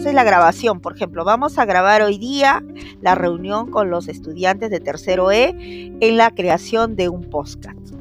Entonces la grabación, por ejemplo, vamos a grabar hoy día la reunión con los estudiantes de tercero E en la creación de un podcast.